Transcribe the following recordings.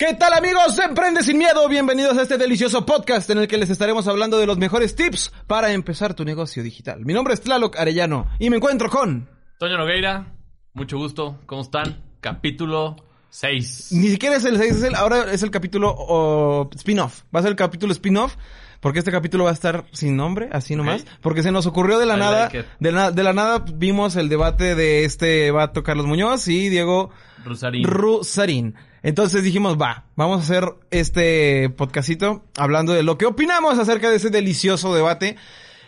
¿Qué tal amigos? Emprende sin miedo. Bienvenidos a este delicioso podcast en el que les estaremos hablando de los mejores tips para empezar tu negocio digital. Mi nombre es Tlaloc Arellano y me encuentro con... Toño Nogueira, mucho gusto. ¿Cómo están? Capítulo 6. Ni siquiera es el 6, es el, ahora es el capítulo oh, spin-off. Va a ser el capítulo spin-off porque este capítulo va a estar sin nombre, así nomás. Porque se nos ocurrió de la I nada, like de, la, de la nada vimos el debate de este vato Carlos Muñoz y Diego Rosarín. Rusarín. Entonces dijimos, va, vamos a hacer este podcastito hablando de lo que opinamos acerca de ese delicioso debate.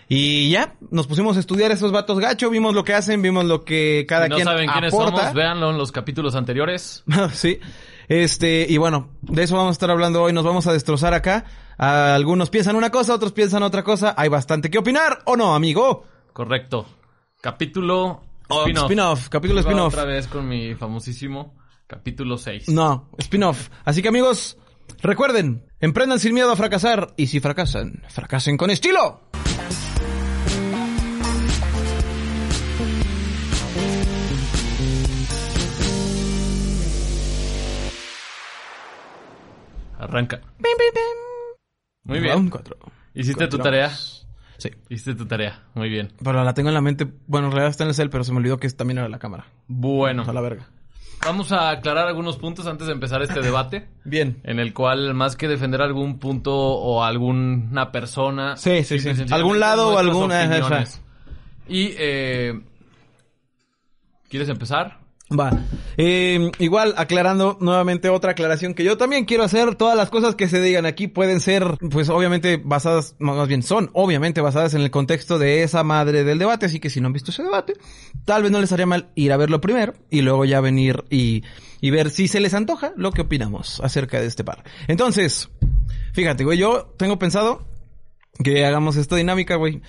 Y ya, nos pusimos a estudiar esos vatos gacho, vimos lo que hacen, vimos lo que cada si no quien saben quiénes aporta. somos, véanlo en los capítulos anteriores. sí. Este, y bueno, de eso vamos a estar hablando hoy, nos vamos a destrozar acá. Algunos piensan una cosa, otros piensan otra cosa. Hay bastante que opinar, ¿o no, amigo? Correcto. Capítulo Oh, spin-off. capítulo spin-off. Otra vez con mi famosísimo capítulo 6. No, spin-off. Así que amigos, recuerden, emprendan sin miedo a fracasar y si fracasan, fracasen con estilo. Arranca. Muy bien. Round cuatro. ¿Hiciste tu tarea? Sí. Hiciste tu tarea. Muy bien. Pero la tengo en la mente. Bueno, en realidad está en el cel, pero se me olvidó que también era la cámara. Bueno, A la verga. vamos a aclarar algunos puntos antes de empezar este debate. Bien. En el cual, más que defender algún punto o alguna persona... Sí, sí, sí. Algún lado o alguna- opiniones. Y, eh... ¿Quieres empezar? Va. Eh, igual, aclarando nuevamente otra aclaración que yo también quiero hacer. Todas las cosas que se digan aquí pueden ser, pues obviamente basadas, más bien son obviamente basadas en el contexto de esa madre del debate. Así que si no han visto ese debate, tal vez no les haría mal ir a verlo primero y luego ya venir y, y ver si se les antoja lo que opinamos acerca de este par. Entonces, fíjate, güey, yo tengo pensado que hagamos esta dinámica, güey.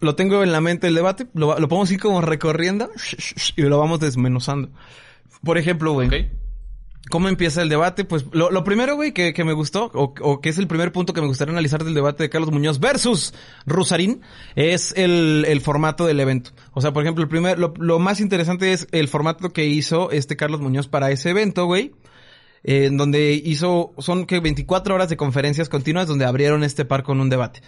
Lo tengo en la mente el debate, lo, lo podemos ir como recorriendo y lo vamos desmenuzando. Por ejemplo, güey. ¿cómo empieza el debate? Pues lo, lo primero, güey, que, que me gustó, o, o que es el primer punto que me gustaría analizar del debate de Carlos Muñoz versus Rusarín, es el, el formato del evento. O sea, por ejemplo, el primer, lo, lo más interesante es el formato que hizo este Carlos Muñoz para ese evento, güey eh, en donde hizo, son que 24 horas de conferencias continuas donde abrieron este par con un debate.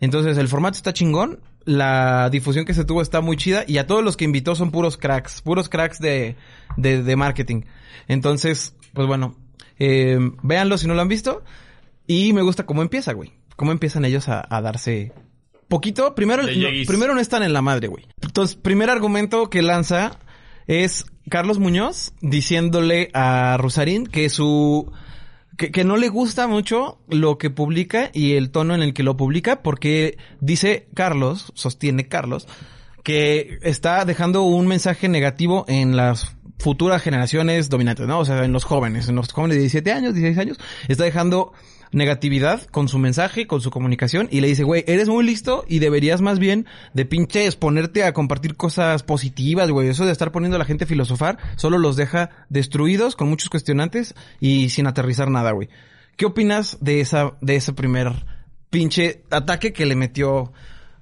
Entonces el formato está chingón, la difusión que se tuvo está muy chida y a todos los que invitó son puros cracks, puros cracks de, de, de marketing. Entonces, pues bueno, eh, véanlo si no lo han visto y me gusta cómo empieza, güey. Cómo empiezan ellos a, a darse poquito. Primero, no, primero no están en la madre, güey. Entonces, primer argumento que lanza es Carlos Muñoz diciéndole a Rosarín que su que, no le gusta mucho lo que publica y el tono en el que lo publica porque dice Carlos, sostiene Carlos, que está dejando un mensaje negativo en las futuras generaciones dominantes, ¿no? O sea, en los jóvenes, en los jóvenes de 17 años, 16 años, está dejando negatividad con su mensaje, con su comunicación y le dice, güey, eres muy listo y deberías más bien de pinches ponerte a compartir cosas positivas, güey. Eso de estar poniendo a la gente a filosofar solo los deja destruidos con muchos cuestionantes y sin aterrizar nada, güey. ¿Qué opinas de esa, de ese primer pinche ataque que le metió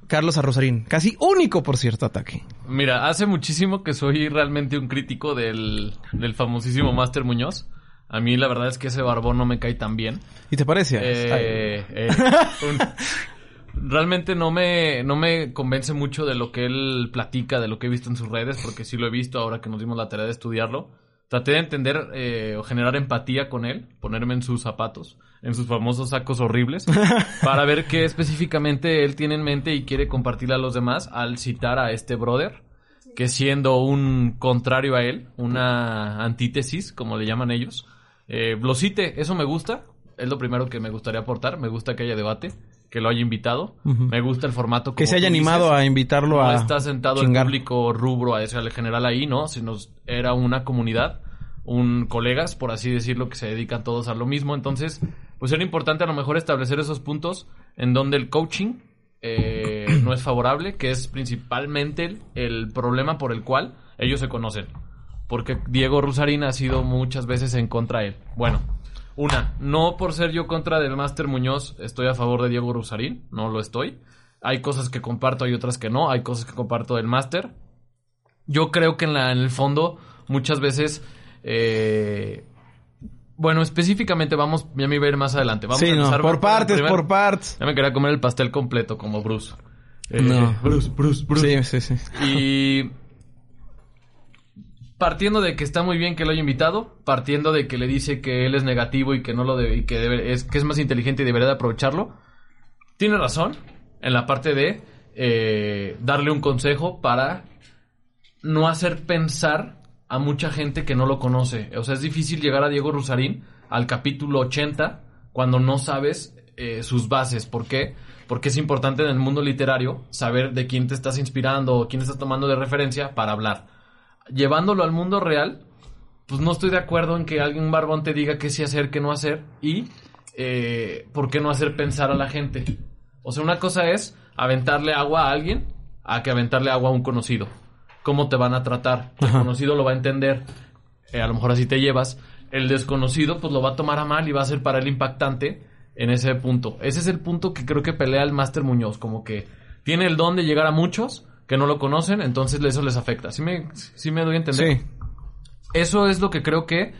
Carlos a Rosarín? Casi único, por cierto, ataque. Mira, hace muchísimo que soy realmente un crítico del, del famosísimo Master Muñoz. A mí la verdad es que ese barbón no me cae tan bien. ¿Y te parece? Eh, eh, un- realmente no me, no me convence mucho de lo que él platica, de lo que he visto en sus redes, porque sí lo he visto ahora que nos dimos la tarea de estudiarlo. Traté de entender eh, o generar empatía con él, ponerme en sus zapatos, en sus famosos sacos horribles, para ver qué específicamente él tiene en mente y quiere compartirle a los demás al citar a este brother, que siendo un contrario a él, una antítesis, como le llaman ellos, eh, lo cite, eso me gusta, es lo primero que me gustaría aportar, me gusta que haya debate, que lo haya invitado, me gusta el formato que se haya animado dices. a invitarlo No a está sentado chingar. el público rubro a ese al general ahí, ¿no? Sino era una comunidad, un colegas, por así decirlo, que se dedican todos a lo mismo. Entonces, pues era importante a lo mejor establecer esos puntos en donde el coaching eh, no es favorable, que es principalmente el, el problema por el cual ellos se conocen. Porque Diego Rusarín ha sido muchas veces en contra de él. Bueno, una, no por ser yo contra del Máster Muñoz estoy a favor de Diego Rusarín, no lo estoy. Hay cosas que comparto, hay otras que no, hay cosas que comparto del Máster. Yo creo que en, la, en el fondo muchas veces eh, Bueno, específicamente vamos, ya me iba a ir más adelante. Vamos sí, a no, empezar por partes, primer- por partes. Ya me quería comer el pastel completo como Bruce. Eh, No. Bruce, Bruce, Bruce. Sí, sí, sí. Y partiendo de que está muy bien que lo haya invitado, partiendo de que le dice que él es negativo y que no lo debe, y que debe- es que es más inteligente y debería de aprovecharlo, tiene razón en la parte de eh, darle un consejo para no hacer pensar a mucha gente que no lo conoce. O sea, es difícil llegar a Diego Rusarín al capítulo 80 cuando no sabes eh, sus bases. ¿Por qué? Porque es importante en el mundo literario saber de quién te estás inspirando o quién estás tomando de referencia para hablar. Llevándolo al mundo real, pues no estoy de acuerdo en que alguien barbón te diga qué sí hacer, qué no hacer y eh, por qué no hacer pensar a la gente. O sea, una cosa es aventarle agua a alguien a que aventarle agua a un conocido. ¿Cómo te van a tratar? El conocido lo va a entender, eh, a lo mejor así te llevas. El desconocido pues lo va a tomar a mal y va a ser para él impactante en ese punto. Ese es el punto que creo que pelea el Máster Muñoz, como que tiene el don de llegar a muchos que no lo conocen, entonces eso les afecta. ¿Sí me, sí me doy a entender? Sí. Eso es lo que creo que,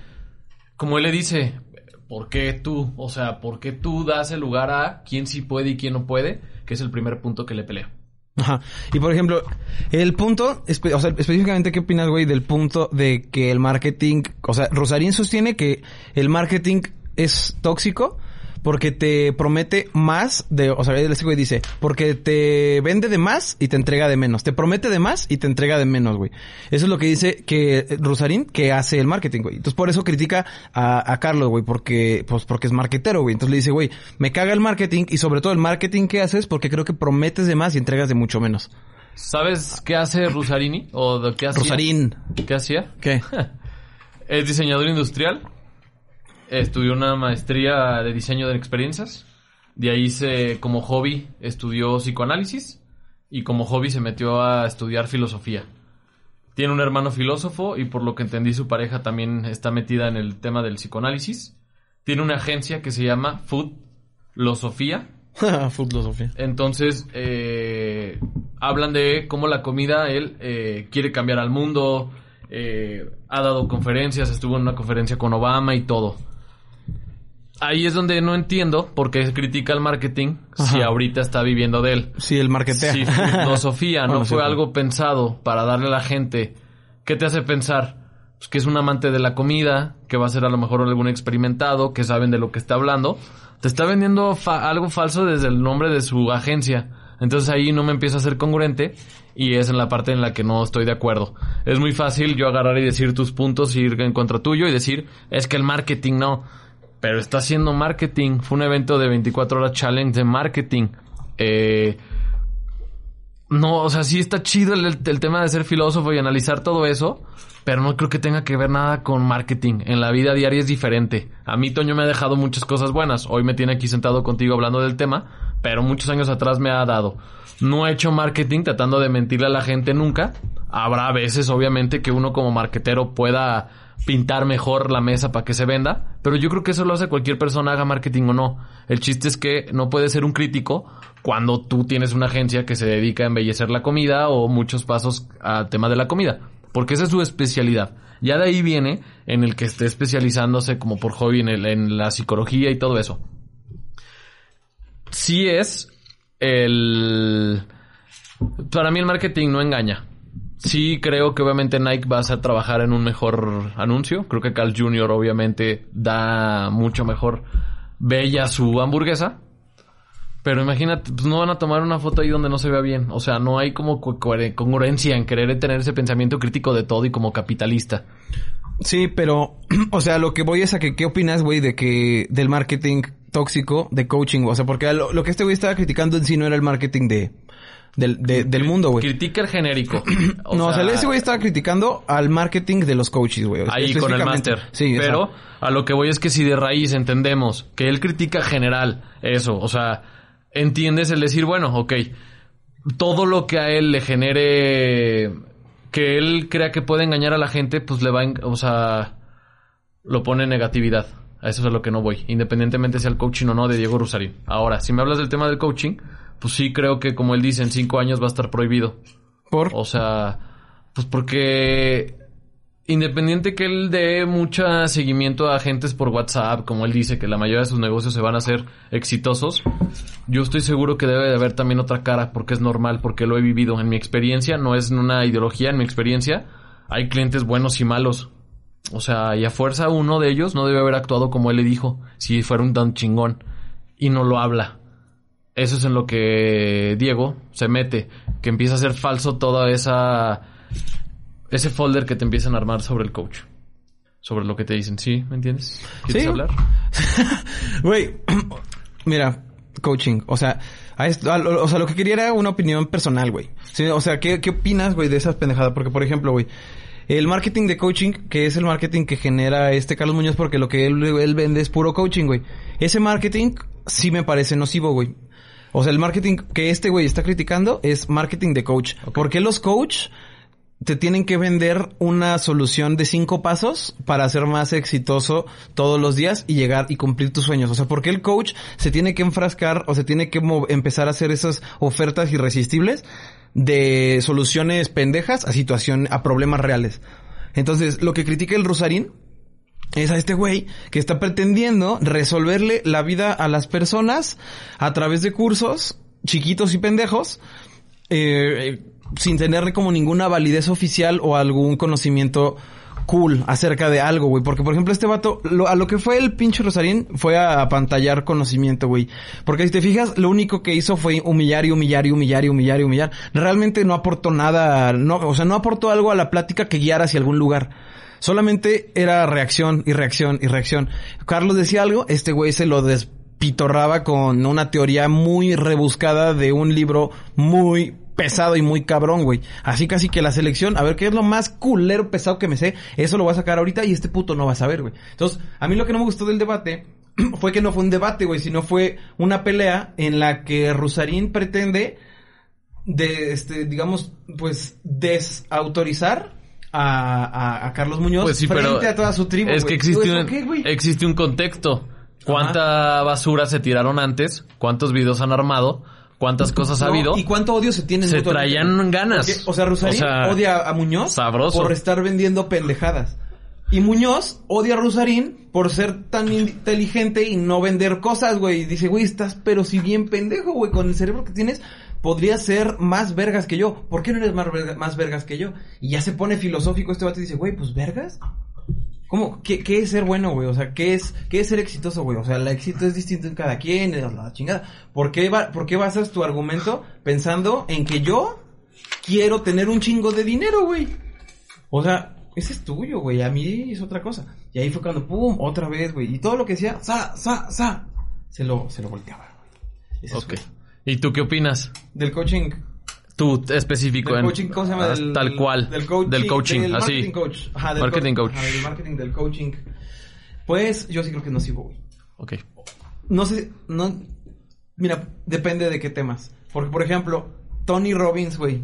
como él le dice, ¿por qué tú? O sea, ¿por qué tú das el lugar a quién sí puede y quién no puede? Que es el primer punto que le pelea. Ajá. Y por ejemplo, el punto, espe- o sea, específicamente, ¿qué opinas, güey, del punto de que el marketing, o sea, Rosarín sostiene que el marketing es tóxico porque te promete más de, o sea, ese güey dice, porque te vende de más y te entrega de menos, te promete de más y te entrega de menos, güey. Eso es lo que dice que Rosarín que hace el marketing, güey. Entonces por eso critica a, a Carlos, güey, porque, pues porque es marketero, güey. Entonces le dice, güey, me caga el marketing y sobre todo el marketing que haces porque creo que prometes de más y entregas de mucho menos. ¿Sabes qué hace Rusarini? ¿O de qué hacía? Rosarín. ¿Qué hacía? ¿Qué? Es diseñador industrial. Estudió una maestría de diseño de experiencias. De ahí se, como hobby, estudió psicoanálisis. Y como hobby se metió a estudiar filosofía. Tiene un hermano filósofo y por lo que entendí su pareja también está metida en el tema del psicoanálisis. Tiene una agencia que se llama Food Losofía. Filosofía. Entonces, eh, hablan de cómo la comida, él eh, quiere cambiar al mundo, eh, ha dado conferencias, estuvo en una conferencia con Obama y todo. Ahí es donde no entiendo por qué critica el marketing si ahorita está viviendo de él. Sí, el marketea. Si filosofía no Bueno, fue sí, algo pensado para darle a la gente, ¿qué te hace pensar? Pues que es un amante de la comida, que va a ser a lo mejor algún experimentado, que saben de lo que está hablando. Te está vendiendo fa- algo falso desde el nombre de su agencia. Entonces ahí no me empieza a ser congruente y es en la parte en la que no estoy de acuerdo. Es muy fácil yo agarrar y decir tus puntos, ir en contra tuyo y decir, es que el marketing no. Pero está haciendo marketing. Fue un evento de 24 horas challenge de marketing. Eh, no, o sea, sí está chido el, el tema de ser filósofo y analizar todo eso, pero no creo que tenga que ver nada con marketing. En la vida diaria es diferente. A mí Toño me ha dejado muchas cosas buenas. Hoy me tiene aquí sentado contigo hablando del tema, pero muchos años atrás me ha dado. No he hecho marketing tratando de mentirle a la gente nunca. Habrá veces, obviamente, que uno como marquetero pueda pintar mejor la mesa para que se venda, pero yo creo que eso lo hace cualquier persona, haga marketing o no. El chiste es que no puedes ser un crítico cuando tú tienes una agencia que se dedica a embellecer la comida o muchos pasos al tema de la comida, porque esa es su especialidad. Ya de ahí viene en el que esté especializándose como por hobby en, el- en la psicología y todo eso. Sí es el... Para mí el marketing no engaña. Sí creo que obviamente Nike va a trabajar en un mejor anuncio. Creo que Carl Jr. obviamente da mucho mejor bella su hamburguesa. Pero imagínate, pues no van a tomar una foto ahí donde no se vea bien. O sea, no hay como congruencia en querer tener ese pensamiento crítico de todo y como capitalista. Sí, pero, o sea, lo que voy es a que, ¿qué opinas, güey, de que, del marketing tóxico de coaching? O sea, porque lo, lo que este güey estaba criticando en sí no era el marketing de, del, de- del mundo, güey. Critica el genérico. O no, o sea, sea, ese güey estaba criticando al marketing de los coaches, güey. Ahí con el máster. Sí, Pero exacto. a lo que voy es que si de raíz entendemos que él critica general eso, o sea, entiendes el decir, bueno, ok, todo lo que a él le genere que él crea que puede engañar a la gente, pues le va, a o sea, lo pone en negatividad. A eso es a lo que no voy, independientemente sea el coaching o no de Diego Rusarín. Ahora, si me hablas del tema del coaching, pues sí creo que como él dice, en cinco años va a estar prohibido. Por, O sea, pues porque independiente que él dé mucho seguimiento a agentes por WhatsApp, como él dice que la mayoría de sus negocios se van a hacer exitosos, yo estoy seguro que debe de haber también otra cara, porque es normal, porque lo he vivido. En mi experiencia, no es una ideología, en mi experiencia, hay clientes buenos y malos. O sea, y a fuerza uno de ellos no debe haber actuado como él le dijo, si fuera un tan chingón, y no lo habla. Eso es en lo que Diego se mete, que empieza a ser falso toda esa ese folder que te empiezan a armar sobre el coach. Sobre lo que te dicen, ¿sí? ¿Me entiendes? ¿Quieres Sí. hablar? Güey, mira, coaching, o sea, a esto- a lo- o sea, lo que quería era una opinión personal, güey. Sí, o sea, ¿qué, qué opinas, güey, de esas pendejadas? Porque, por ejemplo, güey, el marketing de coaching, que es el marketing que genera este Carlos Muñoz, porque lo que él, él vende es puro coaching, güey. Ese marketing sí me parece nocivo, güey. O sea, el marketing que este güey está criticando es marketing de coach. Porque los coach te tienen que vender una solución de cinco pasos para ser más exitoso todos los días y llegar y cumplir tus sueños. O sea, porque el coach se tiene que enfrascar o se tiene que empezar a hacer esas ofertas irresistibles de soluciones pendejas a situación, a problemas reales. Entonces, lo que critica el Rosarín es a este güey que está pretendiendo resolverle la vida a las personas a través de cursos chiquitos y pendejos eh, sin tener como ninguna validez oficial o algún conocimiento cool acerca de algo, güey. Porque, por ejemplo, este vato, lo- a lo que fue el pinche Rosarín fue a apantallar conocimiento, güey. Porque si te fijas, lo único que hizo fue humillar y humillar y humillar y humillar y humillar. Realmente no aportó nada, no, o sea, no aportó algo a la plática que guiara hacia algún lugar. Solamente era reacción y reacción y reacción. Carlos decía algo, este güey se lo despitorraba con una teoría muy rebuscada de un libro muy pesado y muy cabrón, güey. Así casi que la selección, a ver qué es lo más culero pesado que me sé, eso lo voy a sacar ahorita y este puto no va a saber, güey. Entonces, a mí lo que no me gustó del debate fue que no fue un debate, güey, sino fue una pelea en la que Rusarín pretende de, este, digamos, pues, desautorizar a, a, a Carlos Muñoz Pues sí, frente pero a toda su tribu. es que existe ¿Eso un, existe un contexto. ¿Cuánta basura se tiraron antes? ¿Cuántos videos han armado? ¿Cuántas cosas ha habido? ¿Y cuánto odio se tienen Se traían ganas. Porque, o sea, Rusarín O sea, odia a Muñoz sabroso. por estar vendiendo pendejadas. Y Muñoz odia a Rusarín por ser tan inteligente y no vender cosas, güey. Dice, güey, estás pero si bien pendejo, güey, con el cerebro que tienes, podrías ser más vergas que yo. ¿Por qué no eres más, verga- más vergas que yo? Y ya se pone filosófico este vato y dice, güey, pues vergas. ¿Cómo? ¿Qué, qué es ser bueno, güey? O sea, ¿qué es, ¿qué es ser exitoso, güey? O sea, el éxito es distinto en cada quien, es la chingada. ¿Por qué, va, ¿Por qué basas tu argumento pensando en que yo quiero tener un chingo de dinero, güey? O sea, ese es tuyo, güey. A mí es otra cosa. Y ahí fue cuando, pum, otra vez, güey. Y todo lo que decía, sa, sa, sa, se lo, se lo volteaba. Ese es, Ok. güey. ¿Y tú qué opinas? Del coaching. Tú, específico. Del en- coaching, ¿cómo se llama? Del, Tal cual. Del coaching. Del coaching, del así. Marketing coach. Ajá, del Marketing coach. Ajá, del marketing del coaching. Pues, yo sí creo que no sigo, güey. Ok. No sé, no... Mira, depende de qué temas. Porque, por ejemplo, Tony Robbins, güey.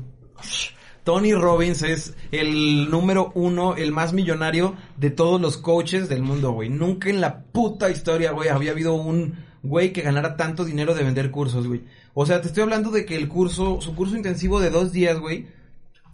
Tony Robbins es el número uno, el más millonario de todos los coaches del mundo, güey. Nunca en la puta historia, güey, había habido un güey que ganara tanto dinero de vender cursos, güey. O sea, te estoy hablando de que el curso, su curso intensivo de dos días, güey,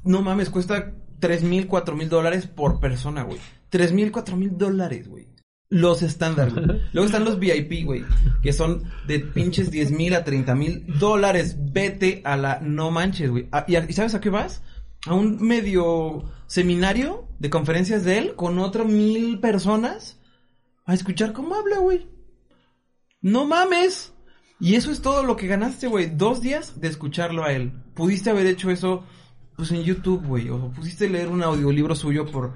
no mames, cuesta tres mil, cuatro mil dólares por persona, güey. Tres mil, cuatro mil dólares, güey. Los estándar, güey. Luego están los VIP, güey, que son de pinches 10 mil a 30 mil dólares. Vete a la no manches, güey. Ah, ¿Y, a- y sabes a qué vas? A un medio seminario de conferencias de él con otras mil personas a escuchar cómo habla, güey. No mames. Y eso es todo lo que ganaste, güey. Dos días de escucharlo a él. Pudiste haber hecho eso, pues en YouTube, güey. O pudiste leer un audiolibro suyo por,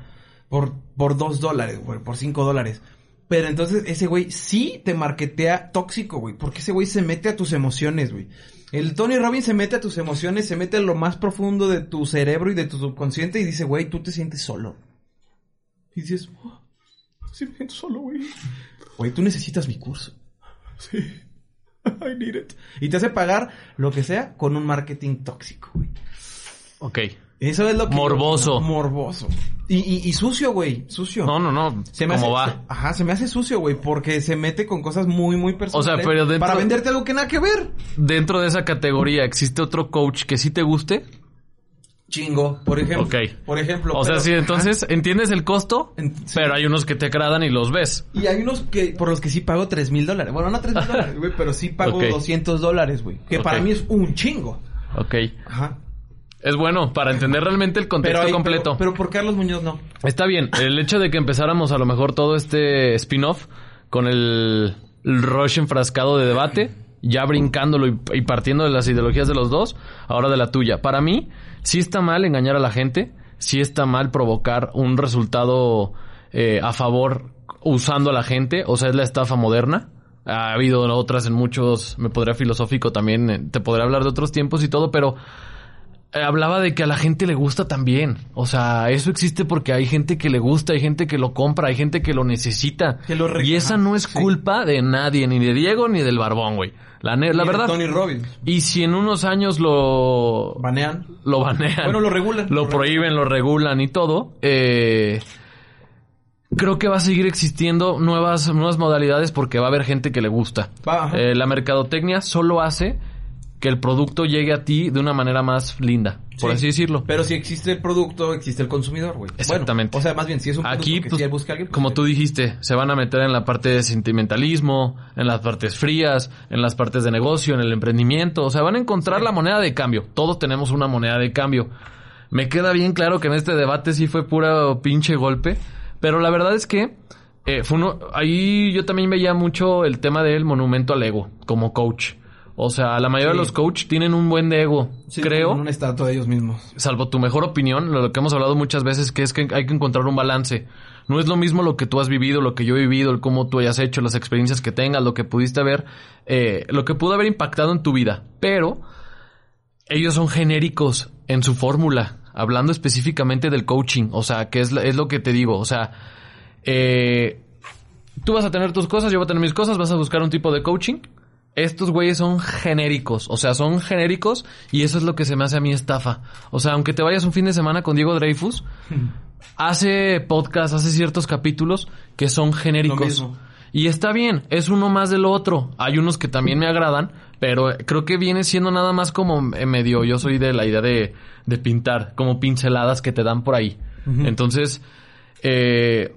por, por dos dólares, güey. Por cinco dólares. Pero entonces ese güey sí te marketea tóxico, güey. Porque ese güey se mete a tus emociones, güey. El Tony Robbins se mete a tus emociones, se mete a lo más profundo de tu cerebro y de tu subconsciente y dice, güey, tú te sientes solo. Y dices, "Oh, sí me siento solo, güey. Güey, tú necesitas mi curso. Sí. I need it. Y te hace pagar lo que sea con un marketing tóxico, güey. Ok. Eso es lo que... Morboso. Morboso. Y, y, y sucio, güey. Sucio. No, no, no. Se me ¿Cómo hace, va? Ajá, se me hace sucio, güey, porque se mete con cosas muy, muy personales. pero dentro- Para venderte algo que nada que ver. Dentro de esa categoría, ¿existe otro coach que sí te guste? Chingo, por ejemplo. Ok. Por ejemplo. O sea, sí, entonces entiendes el costo, En- sí. pero hay unos que te agradan y los ves. Y hay unos que por los que sí pago tres mil dólares. Bueno, no tres mil dólares, güey, pero sí pago Ok. 200 dólares, güey. Que para mí es un chingo. Ok. Ajá. Es bueno para entender realmente el contexto hay- completo. Pero, pero por Carlos Muñoz no. Está bien. El hecho de que empezáramos a lo mejor todo este spin-off con el, el rush enfrascado de debate, ya brincándolo y, y partiendo de las ideologías de los dos, ahora de la tuya. Para mí, sí está mal engañar a la gente, sí está mal provocar un resultado eh, a favor usando a la gente, o sea, es la estafa moderna. Ha habido otras en muchos, me podría filosófico también, eh, te podría hablar de otros tiempos y todo, pero eh, hablaba de que a la gente le gusta también. O sea, eso existe porque hay gente que le gusta, hay gente que lo compra, hay gente que lo necesita. Que lo y esa no es sí. culpa de nadie, ni de Diego ni del Barbón, güey. La, ne- verdad. Tony Robbins. Y si en unos años lo Banean. lo banean, Bueno, lo regulan. lo Lo prohíben, lo regulan y todo, eh, creo que va a seguir existiendo nuevas nuevas modalidades porque va a haber gente que le gusta. Eh, la mercadotecnia solo hace que el producto llegue a ti de una manera más linda, por Sí. así decirlo. Pero si existe el producto, existe el consumidor, güey. Exactamente. Bueno, o sea, más bien, si es un producto Aquí, que pues, sí busca alguien, pues, como tú dijiste, se van a meter en la parte de sentimentalismo, en las partes frías, en las partes de negocio, en el emprendimiento. O sea, van a encontrar la moneda de cambio. Todos tenemos una moneda de cambio. Me queda bien claro que en este debate sí fue pura pinche golpe. Pero la verdad es que eh, fue uno, ahí yo también veía mucho el tema del monumento al ego como coach. O sea, la mayoría Sí. de los coach tienen un buen de ego, Sí, creo Una estatua de ellos mismos. salvo tu mejor opinión, lo que hemos hablado muchas veces, que es que hay que encontrar un balance. No es lo mismo lo que tú has vivido, lo que yo he vivido, el cómo tú hayas hecho, las experiencias que tengas, lo que pudiste haber, eh, lo que pudo haber impactado en tu vida. Pero ellos son genéricos en su fórmula, hablando específicamente del coaching. O sea, que es, es lo que te digo. O sea, eh, tú vas a tener tus cosas, yo voy a tener mis cosas, vas a buscar un tipo de coaching. Estos güeyes son genéricos, o sea, son genéricos y eso es lo que se me hace a mí estafa. O sea, aunque te vayas un fin de semana con Diego Dreyfus, hace podcast, hace ciertos capítulos que son genéricos. mismo. Y está bien, es uno más del otro. Hay unos que también me agradan, pero creo que viene siendo nada más como eh, medio, yo soy de la idea de, de pintar, como pinceladas que te dan por ahí. Entonces, eh,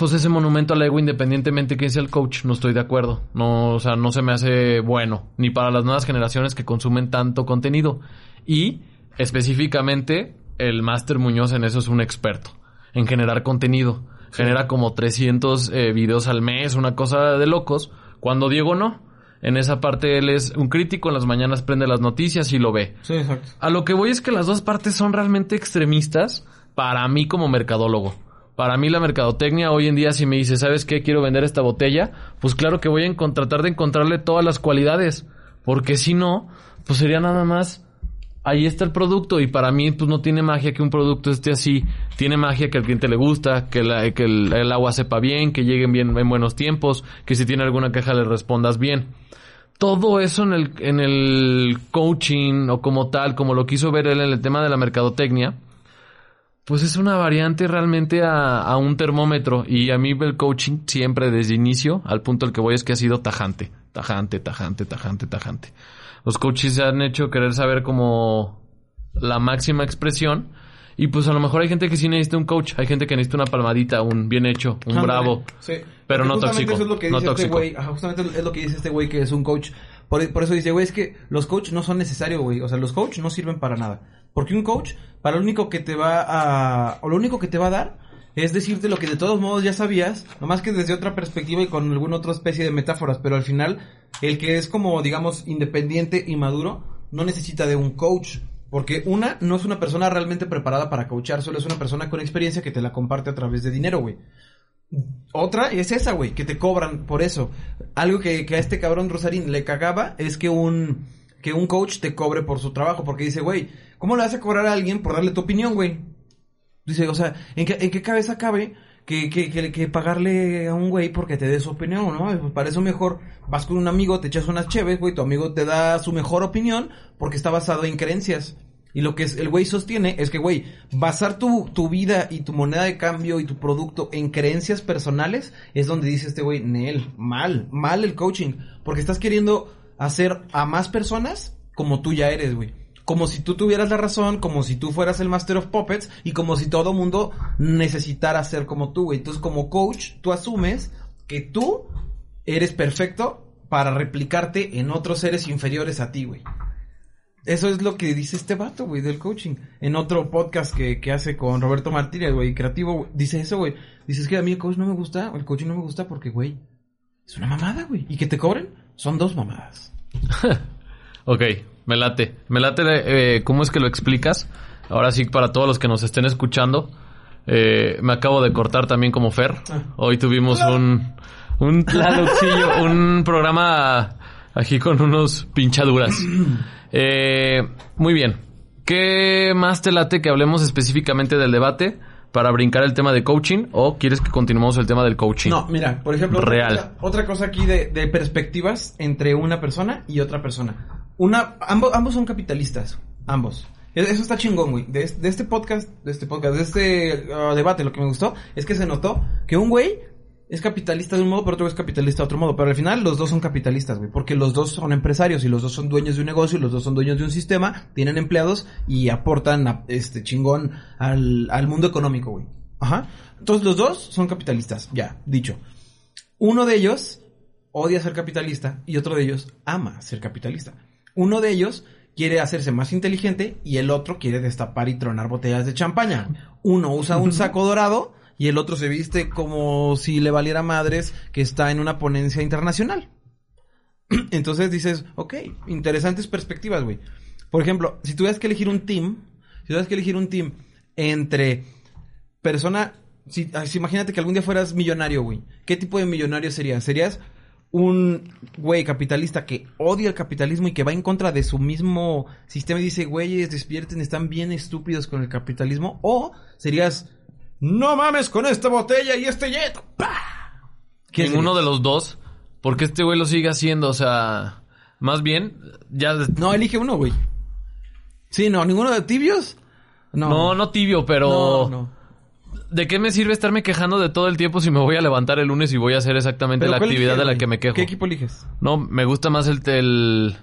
pues ese monumento al ego, independientemente que sea el coach, no estoy de acuerdo. No, o sea, no se me hace bueno, ni para las nuevas generaciones que consumen tanto contenido. Y específicamente, el Máster Muñoz en eso es un experto, en generar contenido. Genera como 300 eh, videos al mes, una cosa de locos, cuando Diego no. En esa parte él es un crítico, en las mañanas prende las noticias y lo ve. Sí, exacto. A lo que voy es que las dos partes son realmente extremistas para mí como mercadólogo. Para mí la mercadotecnia hoy en día si me dice, ¿sabes qué? Quiero vender esta botella, pues claro que voy a tratar de encontrarle todas las cualidades, porque si no, pues sería nada más ahí está el producto y para mí pues no tiene magia que un producto esté así, tiene magia que al cliente le gusta, que, que el, el agua sepa bien, que lleguen bien en buenos tiempos, que si tiene alguna queja le respondas bien todo eso en el, en el coaching o como tal, como lo quiso ver él en el tema de la mercadotecnia, pues es una variante realmente a, a un termómetro. Y a mí el coaching siempre desde inicio, al punto al que voy es que ha sido tajante, tajante, tajante, tajante, tajante. Los coaches se han hecho querer saber como la máxima expresión. Y pues a lo mejor hay gente que sí necesita un coach, hay gente que necesita una palmadita, un bien hecho, un bravo. Sí. Pero no tóxico, Eso es lo que no dice este tóxico. güey. Justamente es lo que dice este güey que es un coach. Por, por eso dice, güey, es que los coach no son necesarios, güey. O sea, los coach no sirven para nada. Porque un coach, para lo único que te va a... O lo único que te va a dar es decirte lo que de todos modos ya sabías, nomás que desde otra perspectiva y con alguna otra especie de metáforas. Pero al final, el que es como, digamos, independiente y maduro, no necesita de un coach. Porque una, no es una persona realmente preparada para coachar, solo es una persona con experiencia que te la comparte a través de dinero, güey. Otra es esa, güey, que te cobran por eso. Algo que, que a este cabrón Rosarín le cagaba es que un, que un coach te cobre por su trabajo, porque dice, güey, ¿cómo le vas a cobrar a alguien por darle tu opinión, güey? Dice, o sea, ¿en qué, cabeza cabe que, que, que, pagarle a un güey porque te dé su opinión, no? Pues para eso mejor vas con un amigo, te echas unas cheves, güey, tu amigo te da su mejor opinión porque está basado en creencias. Y lo que el güey sostiene es que, güey, basar tu, tu vida y tu moneda de cambio y tu producto en creencias personales es donde dice este güey, Nel, mal, mal el coaching. Porque estás queriendo hacer a más personas como tú ya eres, güey. Como si tú tuvieras la razón, como si tú fueras el Master of Puppets y como si todo mundo necesitara ser como tú, güey. Entonces, como coach, tú asumes que tú eres perfecto para replicarte en otros seres inferiores a ti, güey. Eso es lo que dice este vato, güey, del coaching. En otro podcast que, que hace con Roberto Martínez, güey, creativo, dice eso, güey. Dice, es que a mí el coach no me gusta, el coaching no me gusta porque, güey, es una mamada, güey. Y que te cobren, son dos mamadas. ok, me late. Me late eh, cómo es que lo explicas. Ahora sí, para todos los que nos estén escuchando, eh, me acabo de cortar también como Fer. Ah. Hoy tuvimos un, un, un programa aquí con unos pinchaduras. Eh, muy bien. ¿Qué más te late que hablemos específicamente del debate para brincar el tema de coaching o quieres que continuemos el tema del coaching? No, mira, por ejemplo, Real. Otra, otra cosa aquí de, de perspectivas entre una persona y otra persona. Una, ambos, ambos son capitalistas, ambos. E- Eso está chingón, güey. De, es- de este podcast, de este podcast, de este uh, debate, lo que me gustó es que se notó que un güey es capitalista de un modo, pero otro es capitalista de otro modo. Pero al final los dos son capitalistas, güey. Porque los dos son empresarios y los dos son dueños de un negocio y los dos son dueños de un sistema, tienen empleados y aportan este chingón al, al mundo económico, güey. Ajá. Entonces los dos son capitalistas, ya, dicho. Uno de ellos odia ser capitalista y otro de ellos ama ser capitalista. Uno de ellos quiere hacerse más inteligente y el otro quiere destapar y tronar botellas de champaña. Uno usa un saco dorado y el otro se viste como si le valiera madres que está en una ponencia internacional. Entonces dices, ok, interesantes perspectivas, güey. Por ejemplo, si tuvieras que elegir un team, si tuvieras que elegir un team entre persona, si, si imagínate que algún día fueras millonario, güey. ¿Qué tipo de millonario serías? ¿Serías un güey capitalista que odia el capitalismo y que va en contra de su mismo sistema y dice, güeyes, despierten, están bien estúpidos con el capitalismo? ¿O serías, no mames con esta botella y este jet? ¿Qué Ninguno de los dos. Porque este güey lo sigue haciendo, o sea... Más bien, ya... No, elige uno, güey. Sí, no, ninguno de tibios. No, No, no tibio, pero... no, no. ¿De qué me sirve estarme quejando de todo el tiempo si me voy a levantar el lunes y voy a hacer exactamente la ¿cuál actividad eliges, de la que me quejo? ¿Qué equipo eliges? No, me gusta más el, el-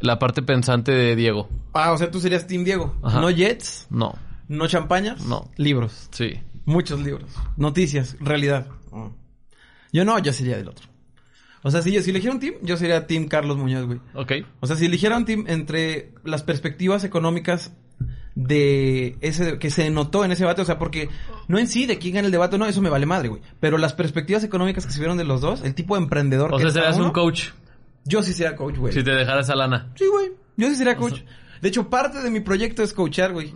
la parte pensante de Diego. Ah, o sea, tú serías Team Diego. Ajá. No Jets, No, no champañas, No. libros. sí. Muchos libros. Noticias, realidad. Mm. Yo no, yo sería del otro. O sea, si yo si eligiera un team, yo sería Team Carlos Muñoz, güey. Ok. O sea, si eligiera un team entre las perspectivas económicas de ese que se notó en ese debate, o sea, porque no en sí de quién gana el debate, no, eso me vale madre, güey. Pero las perspectivas económicas que se vieron de los dos, el tipo de emprendedor O que sea, serás un coach Yo sí sería coach, güey. si te dejara esa lana. Sí, güey. Yo sí sería coach. De hecho, parte de mi proyecto es coachar, güey.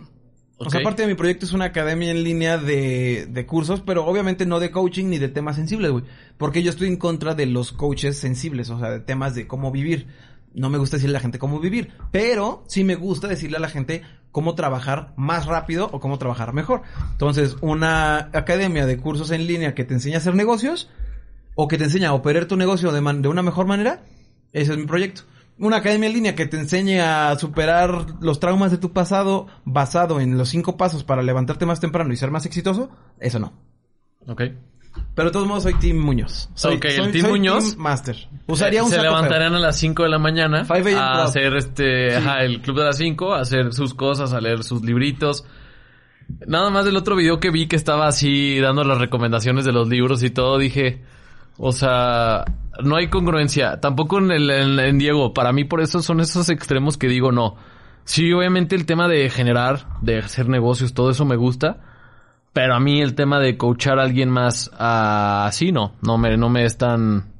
O sea, parte de mi proyecto es una academia en línea de, de cursos, pero obviamente no de coaching ni de temas sensibles, güey. Porque yo estoy en contra de los coaches sensibles, o sea, de temas de cómo vivir. No me gusta decirle a la gente cómo vivir, pero sí me gusta decirle a la gente cómo trabajar más rápido o cómo trabajar mejor. Entonces, una academia de cursos en línea que te enseña a hacer negocios o que te enseña a operar tu negocio de, man- de una mejor manera, ese es mi proyecto. Una academia en línea que te enseñe a superar los traumas de tu pasado basado en los cinco pasos para levantarte más temprano y ser más exitoso, eso no. Ok. Pero de todos modos soy Team Muñoz. Soy, Ok, el Team soy Muñoz. Team Master. Usaría un Se saco levantarían a las 5 de la mañana 5 a.m. a club. hacer este, ajá, el club de las 5, a hacer sus cosas, a leer sus libritos. Nada más del otro video que vi que estaba así dando las recomendaciones de los libros y todo, dije, o sea, no hay congruencia. Tampoco en, el, en, en Diego. Para mí por eso son esos extremos que digo no. Sí, obviamente el tema de generar, de hacer negocios, todo eso me gusta. Pero a mí el tema de coachar a alguien más ah, así no, no me, no me es tan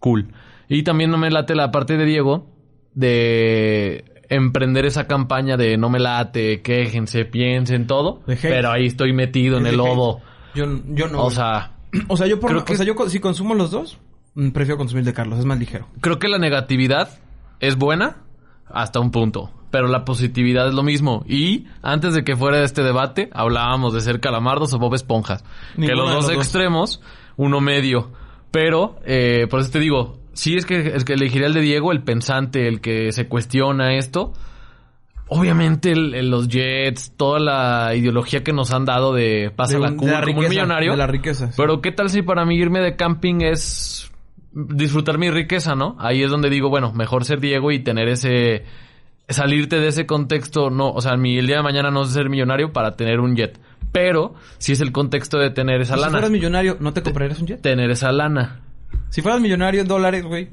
cool. Y también no me late la parte de Diego de emprender esa campaña de no me late, quéjense, piensen todo. Pero ahí estoy metido en el lodo. Yo, yo no. O sea, o sea, yo por, creo que- o sea, yo si consumo los dos, mm, prefiero consumir de Carlos, es más ligero. creo que la negatividad es buena hasta un punto. Pero la positividad es lo mismo. Y antes de que fuera este debate, hablábamos de ser calamardos o Bob Esponjas. que los dos los dos. extremos, uno medio. Pero, eh, por eso te digo, sí es que, es que elegiría el de Diego, el pensante, el que se cuestiona esto. Obviamente el- el- los Jets, toda la ideología que nos han dado de pasa De la de la como un millonario. de la riqueza, sí. Pero qué tal si para mí irme de camping es disfrutar mi riqueza, ¿no? Ahí es donde digo, bueno, mejor ser Diego y tener ese salirte de ese contexto, no, o sea, mi, el día de mañana no es ser millonario para tener un jet. Pero si es el contexto de tener esa Si lana. fueras millonario, ¿no te comprarías un jet? Tener esa lana. Si fueras millonario en dólares, güey.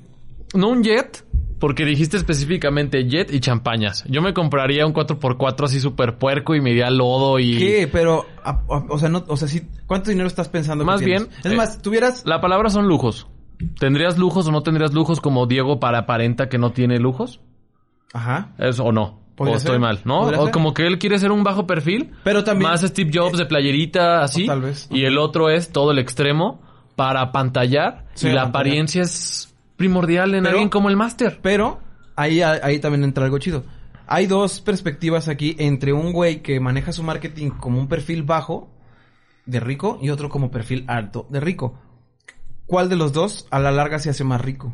No un jet, porque dijiste específicamente jet y champañas. Yo me compraría un 4x4 así súper puerco y me iría lodo y... ¿Qué? Pero, a- a- o sea, no, o sea, sí, ¿cuánto dinero estás pensando? Más bien, Es eh, más, tuvieras... La palabra son lujos. ¿Tendrías lujos o no tendrías lujos como Diego para aparenta que no tiene lujos? Ajá. ¿Eso o no? O estoy ser. mal, ¿no? O ser. como que él quiere ser un bajo perfil. Pero también- Más Steve Jobs de playerita, así. O tal vez. Y el otro es todo el extremo para pantallar. Sí, y la pantallar. apariencia es primordial en Pero- alguien como el máster. Pero ahí, ahí también entra algo chido. Hay dos perspectivas aquí entre un güey que maneja su marketing como un perfil bajo de rico y otro como perfil alto de rico. ¿Cuál de los dos a la larga se hace más rico?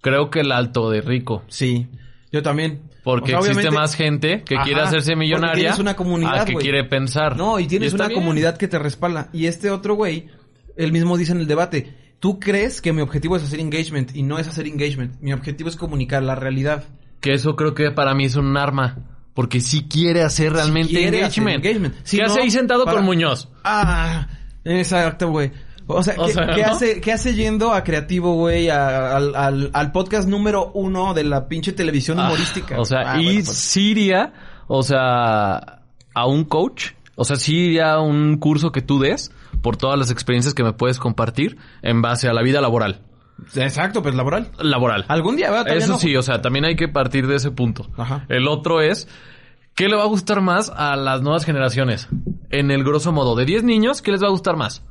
Creo que el alto de rico. Sí, yo también. Porque O sea, existe más gente que Ajá, quiere hacerse millonaria tienes una comunidad, a que quiere pensar. No, y tienes una bien. comunidad que te respalda. Y este otro güey, él mismo dice en el debate, tú crees que mi objetivo es hacer engagement y no es hacer engagement. Mi objetivo es comunicar la realidad. Que eso creo que para mí es un arma. Porque sí quiere hacer realmente quiere hacer engagement. engagement. Si ¿Qué no, hace ahí sentado para- con Muñoz? Ah, exacto, güey. O sea, O ¿qué, sea, qué ¿no? hace, qué hace yendo a Creativo, güey, a- al, al, al podcast número uno de la pinche televisión Ah, humorística? o sea, Ah, y bueno, pues. sí iría, o sea, a un coach. O sea, sí iría a un curso que tú des por todas las experiencias que me puedes compartir en base a la vida laboral. Exacto, pues laboral. Laboral. Algún día, ¿verdad? Eso no. sí, o sea, también hay que partir de ese punto. Ajá. El otro es, ¿qué le va a gustar más a las nuevas generaciones? En el grosso modo, de 10 niños, ¿qué les va a gustar más?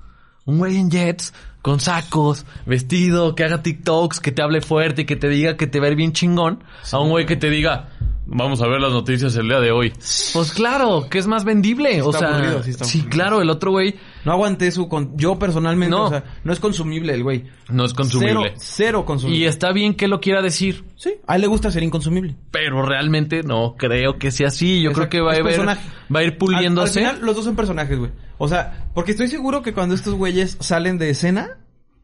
Un güey en jets, con sacos, vestido, que haga TikToks, que te hable fuerte y que te diga que te va a ir bien chingón. A un güey que te diga, vamos a ver las noticias el día de hoy. Pues claro, que es más vendible. o sea, aburrido, sí está sí, aburrido. claro, el otro güey No aguanté su... Con... Yo personalmente, No. o sea, no es consumible el güey. no es consumible. Cero, cero consumible. Y está bien que lo quiera decir. Sí, a él le gusta ser inconsumible. pero realmente no creo que sea así. Yo Exacto. creo que va a, ir, va a ir puliéndose. Al, al final, los dos son personajes, güey. O sea, porque estoy seguro que cuando estos güeyes salen de escena...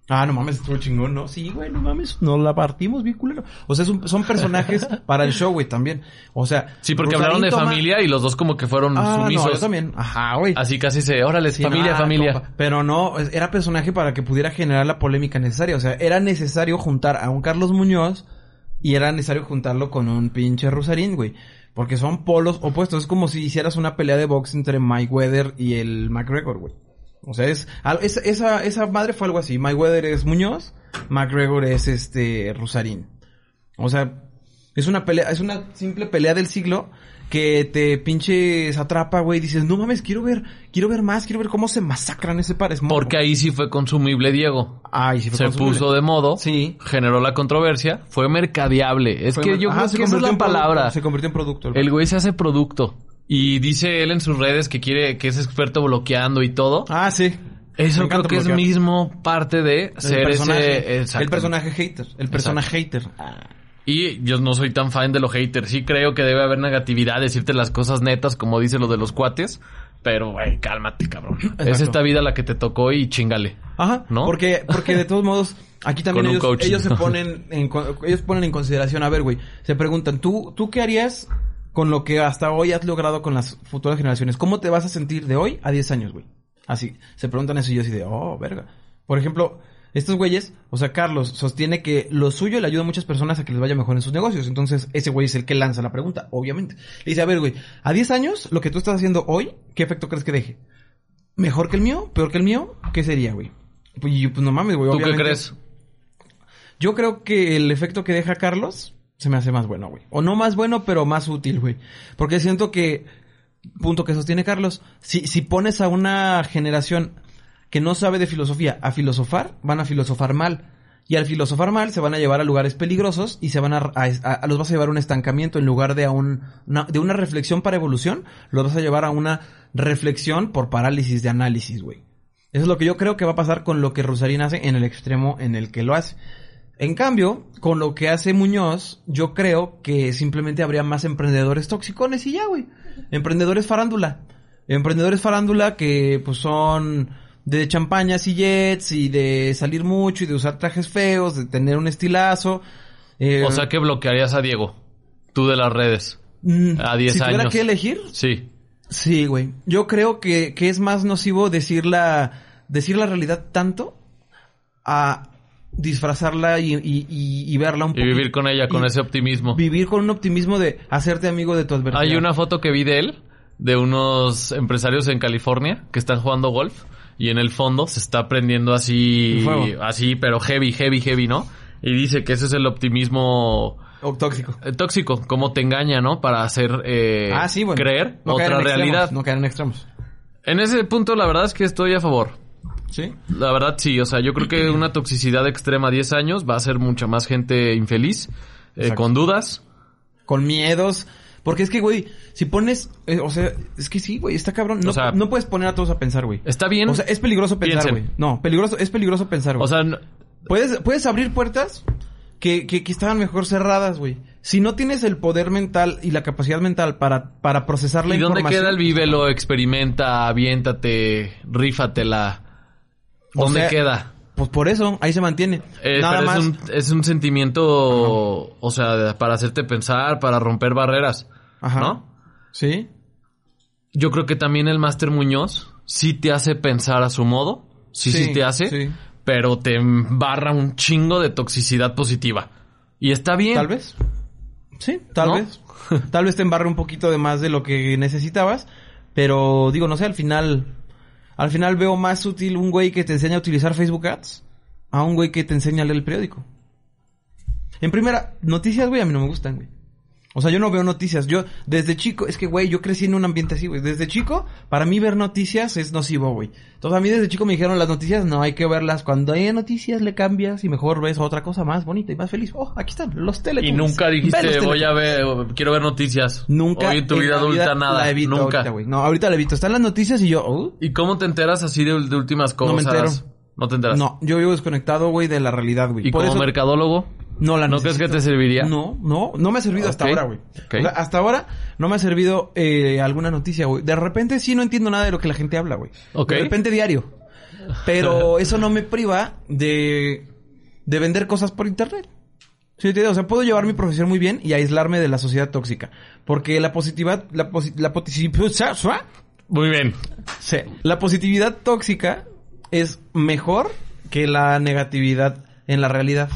Ah, no mames, estuvo chingón, ¿no? Sí, güey, no mames, nos la partimos bien culero. O sea, son personajes para el show, güey, también. O sea... sí, porque Rosarín hablaron de toma- familia y los dos como que fueron Ah, no, sumisos. yo también. Ajá, güey. Así casi se, órale, Sí, familia, no, familia. compa. Pero no, era personaje para que pudiera generar la polémica necesaria. O sea, era necesario juntar a un Carlos Muñoz y era necesario juntarlo con un pinche Rosarín, güey. Porque son polos opuestos. Es como si hicieras una pelea de box entre Mike Weather y el McGregor, güey. O sea, es, al- esa, esa, madre fue algo así. Mike Weather es Muñoz, McGregor es este Rosarín. O sea, es una pelea, es una simple pelea del siglo que te pinches atrapa, güey. Dices, no mames, quiero ver, quiero ver más, quiero ver cómo se masacran ese par. Es. Porque ahí sí fue consumible Diego. Ay, sí fue Se consumible. puso de modo, Sí. generó la controversia, fue mercadeable. Es Fue que mar- yo Ajá, creo se que esa es la producto, palabra. Se convirtió en producto. El güey se hace producto. Y dice él en sus redes que quiere, que es experto bloqueando y todo. Ah, sí. Eso creo que es mismo parte de El ser personaje, ese... el personaje hater. El personaje hater. Y yo no soy tan fan de los haters. Sí creo que debe haber negatividad, decirte las cosas netas, como dice lo de los cuates. Pero, güey, cálmate, cabrón. Es esta vida la que te tocó y chingale. Ajá, ¿No? Porque, porque de todos modos, aquí también ellos, ellos se ponen en, ellos ponen en consideración, a ver, güey, se preguntan, ¿tú, tú qué harías con lo que hasta hoy has logrado con las futuras generaciones? ¿Cómo te vas a sentir de hoy a 10 años, güey? Así, se preguntan eso y yo así de, oh, verga. Por ejemplo, estos güeyes, o sea, Carlos sostiene que lo suyo le ayuda a muchas personas a que les vaya mejor en sus negocios. Entonces, ese güey es el que lanza la pregunta, obviamente. Le dice, a ver, güey, a 10 años, lo que tú estás haciendo hoy, ¿qué efecto crees que deje? ¿Mejor que el mío? ¿Peor que el mío? ¿Qué sería, güey? Pues, yo, pues no mames, güey. ¿Tú qué crees? Yo creo que el efecto que deja Carlos se me hace más bueno, güey. O no más bueno, pero más útil, güey. Porque siento que, punto que sostiene Carlos, si, si pones a una generación que no sabe de filosofía a filosofar, van a filosofar mal. Y al filosofar mal se van a llevar a lugares peligrosos y se van a, los vas a llevar a un estancamiento en lugar de a un, una- de una reflexión para evolución, los vas a llevar a una reflexión por parálisis de análisis, güey. Eso es lo que yo creo que va a pasar con lo que Rosarín hace en el extremo en el que lo hace. En cambio, con lo que hace Muñoz, yo creo que simplemente habría más emprendedores toxicones y ya, güey. Emprendedores farándula. Emprendedores farándula que pues son de champañas y jets y de salir mucho y de usar trajes feos, de tener un estilazo. Eh, O sea que bloquearías a Diego. Tú de las redes. Mm, A 10 si tuviera años. que elegir, Sí. sí, güey. Yo creo que, que es más nocivo decir la, decir la realidad tanto a disfrazarla y, y, y- y verla un Y poco. vivir con ella, con y ese optimismo. Vivir con un optimismo de hacerte amigo de tu adversidad. Hay una foto que vi de él, de unos empresarios en California que están jugando golf y en el fondo se está prendiendo así, así, pero heavy, heavy, heavy, ¿no? Y dice que ese es el optimismo O tóxico. eh, tóxico, cómo te engaña, ¿no? Para hacer eh, ah, sí, bueno. creer No otra extremos, realidad. No caer en extremos. En ese punto, la verdad es que estoy a favor. Sí. La verdad sí, o sea, yo creo que una toxicidad extrema a 10 años va a hacer mucha más gente infeliz, eh, con dudas. Con miedos. Porque es que, güey, si pones... eh, o sea, es que sí, güey, está cabrón. No, O sea- no puedes poner a todos a pensar, güey. Está bien. O sea, es peligroso pensar, güey. No, peligroso, es peligroso pensar, güey. o sea, no- Puedes, puedes abrir puertas que, que, que estaban mejor cerradas, güey. Si no tienes el poder mental y la capacidad mental para, para procesar la ¿y dónde información... queda el vívelo? Experimenta, aviéntate, rífatela. O ¿Dónde sea, queda? Pues por eso, ahí se mantiene. Eh, Nada pero más. Es, un, es un sentimiento, o sea, para hacerte pensar, para romper barreras, Ajá. ¿no? Sí. Yo creo que también el Máster Muñoz sí te hace pensar a su modo, sí, sí, Sí, te hace, sí. pero te barra un chingo de toxicidad positiva. Y está bien. Tal vez. Sí, tal ¿No? vez. Tal vez te embarre un poquito de más de lo que necesitabas. Pero digo, no sé, al final. Al final veo más útil un güey que te enseña a utilizar Facebook Ads a un güey que te enseña a leer el periódico. En primera, noticias, güey, a mí no me gustan, güey. O sea, yo no veo noticias. Yo, desde chico, es que, güey, yo crecí en un ambiente así, güey. Desde chico, para mí ver noticias es nocivo, güey. Entonces, a mí desde chico me dijeron las noticias, no hay que verlas. Cuando hay noticias, le cambias y mejor ves otra cosa más bonita y más feliz. Oh, aquí están, los Y Teletubbies. nunca Ve los dijiste, voy a ver, quiero ver noticias. Nunca. Hoy en tu vida adulta nada. La evito nunca. ahorita, güey. No, ahorita la evito. Están las noticias y yo, oh, ¿Y cómo te enteras así de, de últimas No cosas? me entero. No te enteras. no, yo vivo desconectado, güey, de la realidad, güey. ¿Y Por como eso- mercadólogo? No la ¿No crees que te serviría? No, no, no me ha servido hasta ahora, güey. ok. O sea, hasta ahora no me ha servido eh, alguna noticia, güey. De repente sí no entiendo nada de lo que la gente habla, güey. De repente diario. Pero eso no me priva de, de vender cosas por internet. ¿Sí entiendes? O sea, puedo llevar mi profesión muy bien y aislarme de la sociedad tóxica. Porque la positividad, la, posi- la positividad, Muy bien. Sí. La positividad tóxica es mejor que la negatividad en la realidad.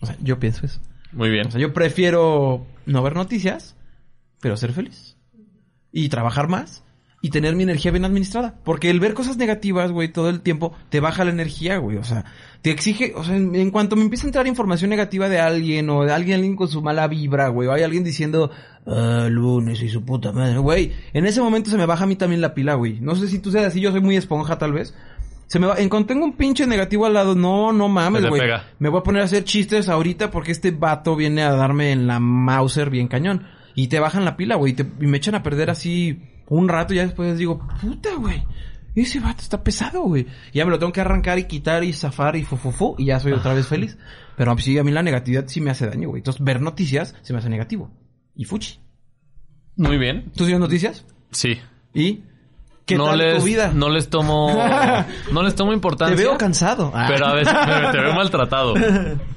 O sea, yo pienso eso. Muy bien. O sea, yo prefiero no ver noticias, pero ser feliz. Y trabajar más. Y tener mi energía bien administrada. Porque el ver cosas negativas, güey, todo el tiempo, te baja la energía, güey. O sea, te exige, o sea, en, en cuanto me empieza a entrar información negativa de alguien, o de alguien, alguien con su mala vibra, güey, o hay alguien diciendo, ah, lunes y su puta madre, güey. En ese momento se me baja a mí también la pila, güey. No sé si tú seas así, yo soy muy esponja, tal vez. Se me va, en cuanto tengo un pinche negativo al lado, no, no mames, güey. Me voy a poner a hacer chistes ahorita porque este vato viene a darme en la Mauser bien cañón. Y te bajan la pila, güey. Y, me echan a perder así un rato y ya después digo, puta, güey. Ese vato está pesado, güey. Y ya me lo tengo que arrancar y quitar y zafar y fufufu y ya soy otra vez feliz. Pero sí, a mí la negatividad sí me hace daño, güey. Entonces ver noticias se me hace negativo. Y fuchi. Muy bien. ¿Tú sigues noticias? Sí. ¿Y? ¿Qué no tal les, tu vida? No les tomo... no les tomo te importancia. veo cansado. Ah. Pero a veces me- te veo maltratado.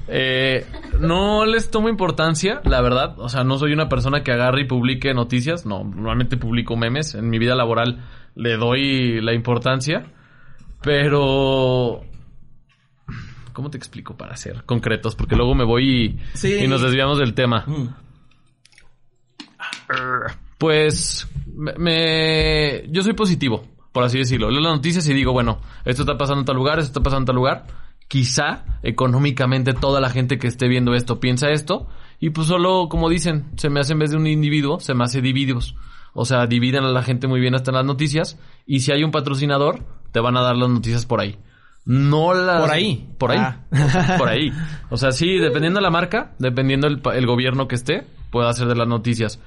Eh, no les tomo importancia, la verdad. O sea, no soy una persona que agarre y publique noticias. No, normalmente publico memes. En mi vida laboral le doy la importancia. Pero... ¿Cómo te explico para ser concretos? Porque luego me voy y, Sí. y nos desviamos del tema. Mm. Pues me, me- yo soy positivo, por así decirlo. Leo las noticias y digo, bueno, esto está pasando en tal lugar, esto está pasando en tal lugar. Quizá económicamente toda la gente que esté viendo esto piensa esto y pues solo, como dicen, se me hace en vez de un individuo, se me hace divididos. O sea, dividen a la gente muy bien hasta en las noticias y si hay un patrocinador, te van a dar las noticias por ahí. No las... Por ahí. Por ahí. Ah. Por ahí. O sea, sí, dependiendo de la marca, dependiendo el, el gobierno que esté, puedo hacer de las noticias.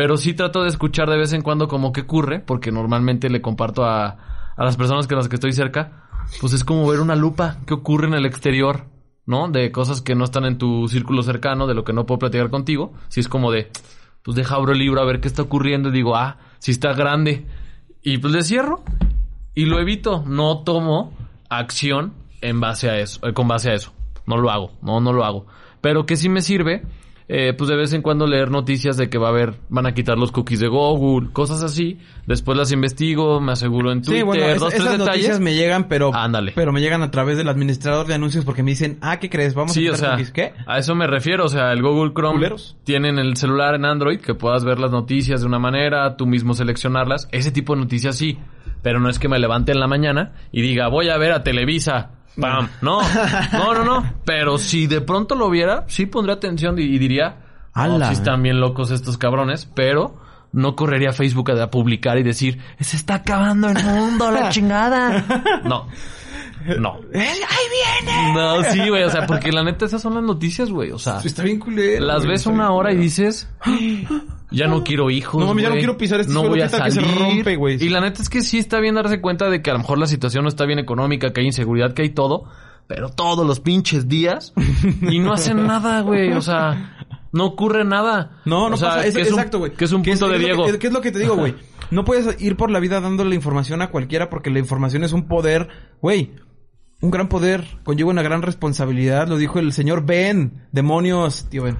Pero sí trato de escuchar de vez en cuando como que ocurre, porque normalmente le comparto a, a las personas con las que estoy cerca, pues es como ver una lupa que ocurre en el exterior, ¿no? De cosas que no están en tu círculo cercano, de lo que no puedo platicar contigo. Si es como de, pues deja abro el libro a ver qué está ocurriendo y digo, ah, si está grande. Y pues le cierro y lo evito. No tomo acción en base a eso, eh, con base a eso. No lo hago, no, no lo hago. Pero que sí me sirve eh, pues de vez en cuando leer noticias de que va a haber, van a quitar los cookies de Google, cosas así. Después las investigo, me aseguro en Twitter, Sí, bueno, es- dos, tres esas detalles. noticias me llegan, pero... Ándale. Pero me llegan a través del administrador de anuncios porque me dicen, ah, ¿qué crees? Vamos Sí, a o quitar sea, cookies. ¿Qué? a eso me refiero. O sea, el Google Chrome Culeros. tiene en el celular en Android que puedas ver las noticias de una manera, tú mismo seleccionarlas. Ese tipo de noticias sí. Pero no es que me levante en la mañana y diga, voy a ver a Televisa. ¡Pam! No, no, no, no. Pero si de pronto lo viera, sí pondría atención y, y diría, no, están bien locos estos cabrones, pero no correría a Facebook a publicar y decir, se está acabando el mundo, la chingada. No. No. ¡Eh, ¡Ahí viene! No, sí, güey. O sea, porque la neta esas son las noticias, güey. O sea, Está bien culero. las güey, ves está una bien hora y culero. dices, ya no quiero hijos. No, ya no güey. quiero pisar este No suelo, voy a ¿qué tal que se salir. rompe, güey? Y la neta es que sí está bien darse cuenta de que a lo mejor la situación no está bien económica, que hay inseguridad, que hay todo. Pero todos los pinches días y no hacen nada, güey. O sea, no ocurre nada. No, no O sea, pasa. Es, que es un- exacto, güey. Que es un ¿Qué punto de qué es lo Diego. que- ¿Qué es lo que te digo, güey? No puedes ir por la vida dándole información a cualquiera porque la información es un poder, güey. Un gran poder conlleva una gran responsabilidad, lo dijo el señor Ben. Demonios, tío Ben.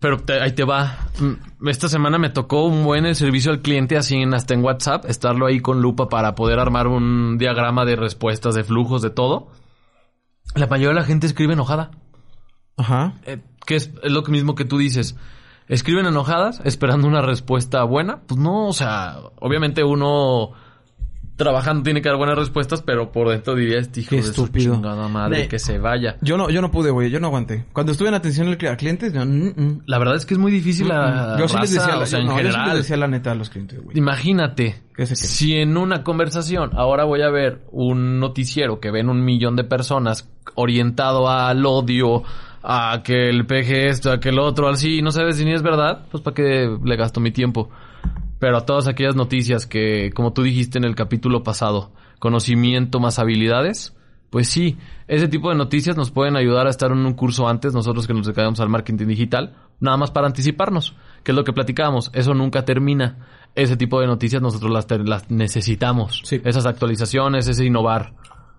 Pero te- ahí te va. Mm, Esta semana me tocó un buen el servicio al cliente así en, hasta en WhatsApp, estarlo ahí con lupa para poder armar un diagrama de respuestas, de flujos, de todo. La mayoría de la gente escribe enojada. Ajá. Eh, que es, es lo mismo que tú dices. Escriben enojadas esperando una respuesta buena. Pues no, o sea, obviamente uno trabajando tiene que dar buenas respuestas, pero por dentro diría este hijo Qué de su estúpido. chingada madre De- que se vaya. Yo no, yo no pude, güey. Yo no aguanté. Cuando estuve en atención al cli- a clientes, yo, mm, mm. La verdad es que es muy difícil la yo sí les raza, decía, la- o sea, yo- en no, yo sí les decía la neta a los clientes, güey. Imagínate, ¿Qué se cree? si en una conversación ahora voy a ver un noticiero que ven un millón de personas orientado al odio, a que el peje esto, a que el otro, así, y no sabes si ni es verdad, pues para qué le gasto mi tiempo. Pero a todas aquellas noticias que, como tú dijiste en el capítulo pasado, conocimiento más habilidades, pues sí, ese tipo de noticias nos pueden ayudar a estar en un curso antes, nosotros que nos dedicamos al marketing digital, nada más para anticiparnos, que es lo que platicábamos, eso nunca termina. Ese tipo de noticias nosotros las, las necesitamos. Sí. Esas actualizaciones, ese innovar.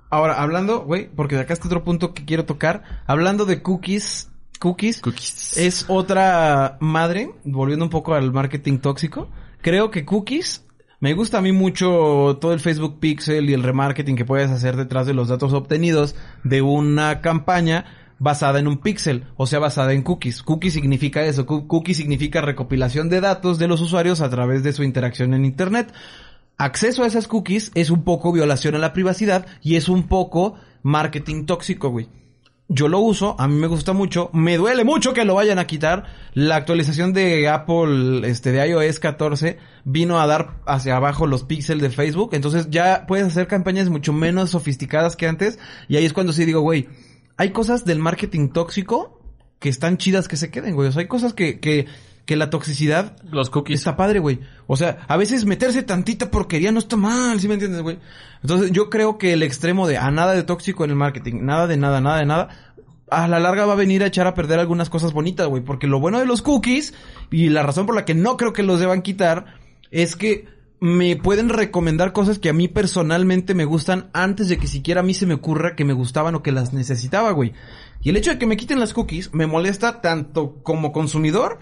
Ahora, hablando, güey, porque de acá está otro punto que quiero tocar. Hablando de cookies, cookies, Cookies. es otra madre, volviendo un poco al marketing tóxico. Creo que cookies, me gusta a mí mucho todo el Facebook Pixel y el remarketing que puedes hacer detrás de los datos obtenidos de una campaña basada en un pixel, o sea, basada en cookies. Cookie significa eso, Coo- cookie significa recopilación de datos de los usuarios a través de su interacción en Internet. Acceso a esas cookies es un poco violación a la privacidad y es un poco marketing tóxico, güey. Yo lo uso, a mí me gusta mucho, me duele mucho que lo vayan a quitar. La actualización de Apple, este, de iOS 14, vino a dar hacia abajo los píxeles de Facebook. Entonces ya puedes hacer campañas mucho menos sofisticadas que antes. Y ahí es cuando sí digo, güey, hay cosas del marketing tóxico que están chidas que se queden, güey. O sea, hay cosas que, que, que la toxicidad Los cookies. Está padre, güey. O sea, a veces meterse tantita porquería no está mal, ¿sí me entiendes, güey? Entonces, yo creo que el extremo de a nada de tóxico en el marketing, nada de nada, nada de nada, a la larga va a venir a echar a perder algunas cosas bonitas, güey. Porque lo bueno de los cookies, y la razón por la que no creo que los deban quitar, es que me pueden recomendar cosas que a mí personalmente me gustan antes de que siquiera a mí se me ocurra que me gustaban o que las necesitaba, güey. Y el hecho de que me quiten las cookies me molesta tanto como consumidor